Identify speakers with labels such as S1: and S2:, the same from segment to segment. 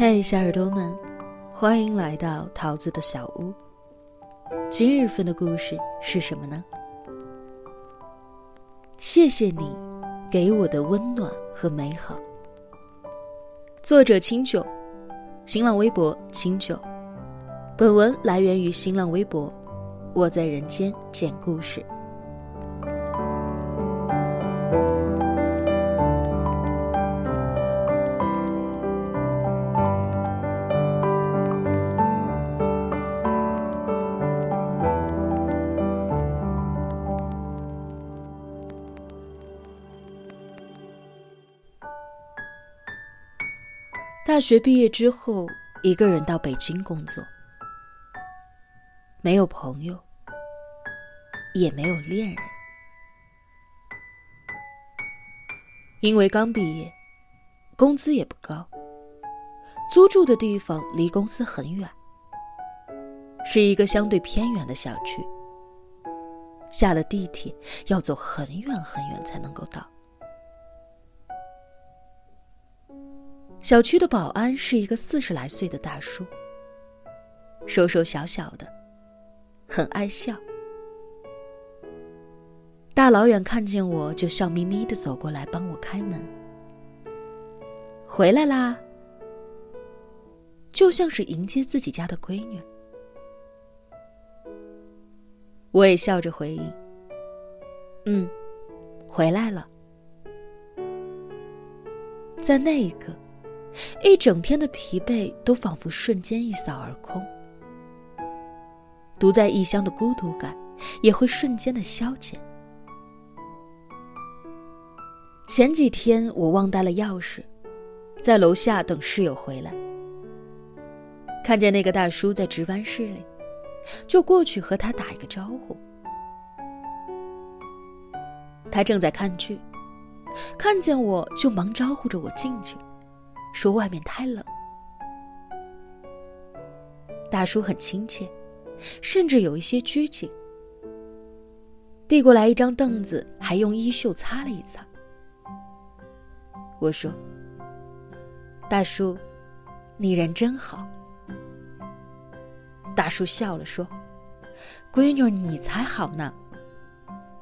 S1: 嘿，小耳朵们，欢迎来到桃子的小屋。今日份的故事是什么呢？谢谢你给我的温暖和美好。作者清酒，新浪微博清酒。本文来源于新浪微博，我在人间讲故事。大学毕业之后，一个人到北京工作，没有朋友，也没有恋人，因为刚毕业，工资也不高，租住的地方离公司很远，是一个相对偏远的小区，下了地铁要走很远很远才能够到。小区的保安是一个四十来岁的大叔，瘦瘦小小的，很爱笑。大老远看见我就笑眯眯的走过来帮我开门。回来啦，就像是迎接自己家的闺女。我也笑着回应：“嗯，回来了。”在那一刻。一整天的疲惫都仿佛瞬间一扫而空，独在异乡的孤独感也会瞬间的消减。前几天我忘带了钥匙，在楼下等室友回来，看见那个大叔在值班室里，就过去和他打一个招呼。他正在看剧，看见我就忙招呼着我进去。说外面太冷。大叔很亲切，甚至有一些拘谨。递过来一张凳子，还用衣袖擦了一擦。我说：“大叔，你人真好。”大叔笑了说：“闺女，你才好呢。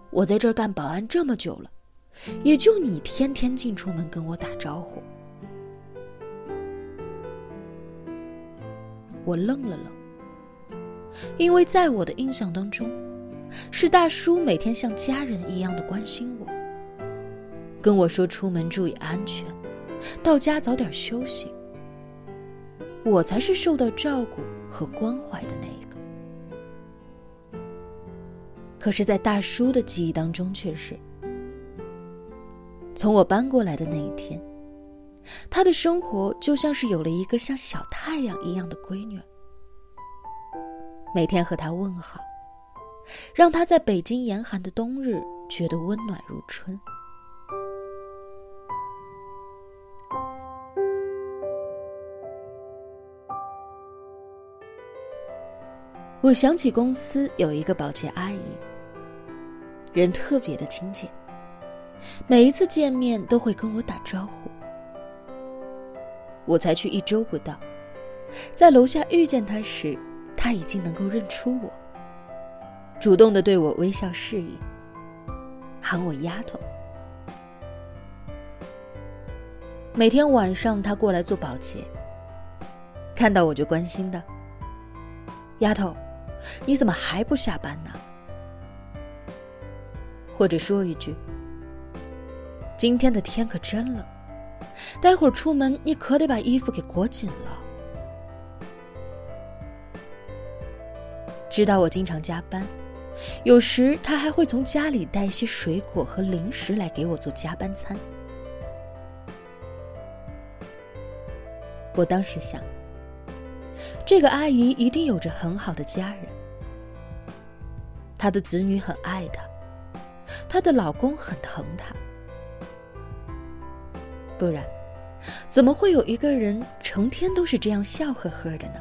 S1: 我在这儿干保安这么久了，也就你天天进出门跟我打招呼。”我愣了愣，因为在我的印象当中，是大叔每天像家人一样的关心我，跟我说出门注意安全，到家早点休息。我才是受到照顾和关怀的那一个。可是，在大叔的记忆当中，却是从我搬过来的那一天。他的生活就像是有了一个像小太阳一样的闺女，每天和他问好，让他在北京严寒的冬日觉得温暖如春。我想起公司有一个保洁阿姨，人特别的亲切，每一次见面都会跟我打招呼。我才去一周不到，在楼下遇见他时，他已经能够认出我，主动的对我微笑示意，喊我丫头。每天晚上他过来做保洁，看到我就关心的：“丫头，你怎么还不下班呢？”或者说一句：“今天的天可真冷。”待会儿出门，你可得把衣服给裹紧了。知道我经常加班，有时他还会从家里带一些水果和零食来给我做加班餐。我当时想，这个阿姨一定有着很好的家人，她的子女很爱她，她的老公很疼她。不然，怎么会有一个人成天都是这样笑呵呵的呢？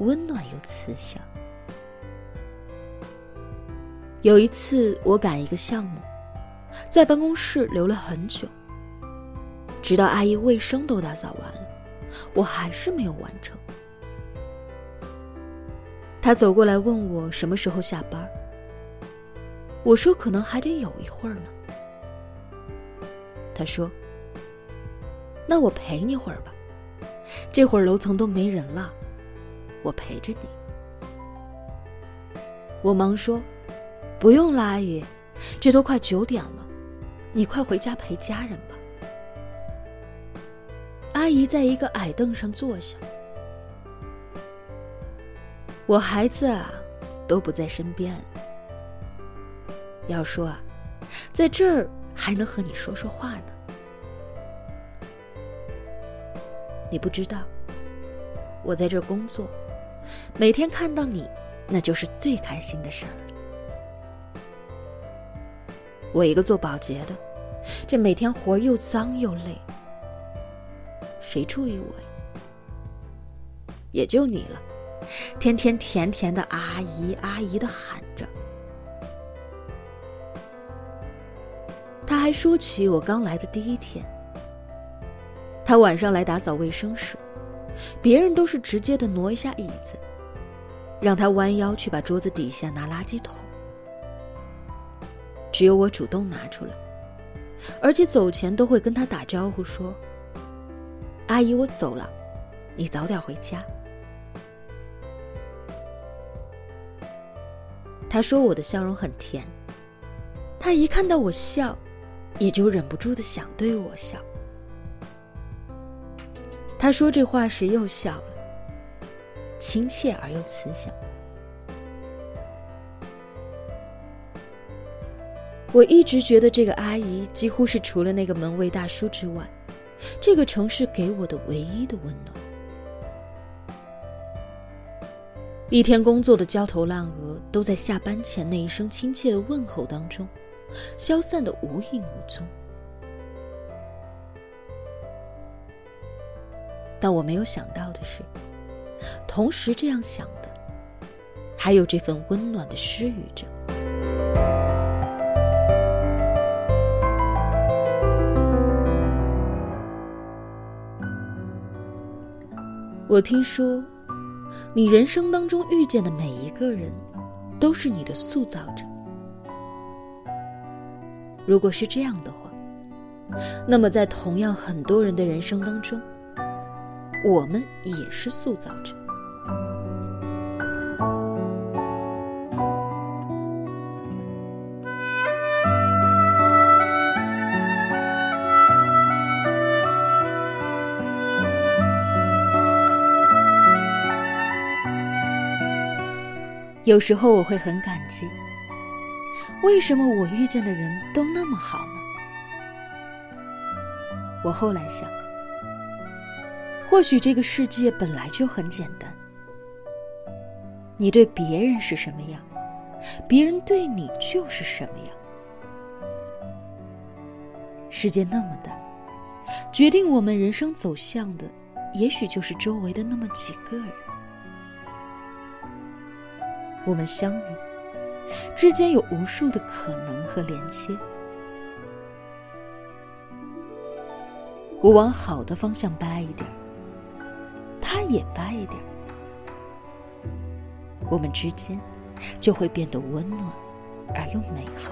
S1: 温暖又慈祥。有一次我赶一个项目，在办公室留了很久，直到阿姨卫生都打扫完了，我还是没有完成。他走过来问我什么时候下班，我说可能还得有一会儿呢。他说：“那我陪你会儿吧，这会儿楼层都没人了，我陪着你。”我忙说：“不用了，阿姨，这都快九点了，你快回家陪家人吧。”阿姨在一个矮凳上坐下。我孩子啊，都不在身边。要说啊，在这儿还能和你说说话呢。你不知道，我在这工作，每天看到你，那就是最开心的事儿。我一个做保洁的，这每天活又脏又累，谁注意我呀？也就你了。天天甜甜的阿姨阿姨的喊着，他还说起我刚来的第一天，他晚上来打扫卫生时，别人都是直接的挪一下椅子，让他弯腰去把桌子底下拿垃圾桶，只有我主动拿出来，而且走前都会跟他打招呼说：“阿姨，我走了，你早点回家。”他说我的笑容很甜，他一看到我笑，也就忍不住的想对我笑。他说这话时又笑了，亲切而又慈祥。我一直觉得这个阿姨几乎是除了那个门卫大叔之外，这个城市给我的唯一的温暖。一天工作的焦头烂额，都在下班前那一声亲切的问候当中，消散的无影无踪。但我没有想到的是，同时这样想的，还有这份温暖的施予者。我听说。你人生当中遇见的每一个人，都是你的塑造者。如果是这样的话，那么在同样很多人的人生当中，我们也是塑造者。有时候我会很感激，为什么我遇见的人都那么好呢？我后来想，或许这个世界本来就很简单，你对别人是什么样，别人对你就是什么样。世界那么大，决定我们人生走向的，也许就是周围的那么几个人。我们相遇之间有无数的可能和连接。我往好的方向掰一点，他也掰一点，我们之间就会变得温暖而又美好。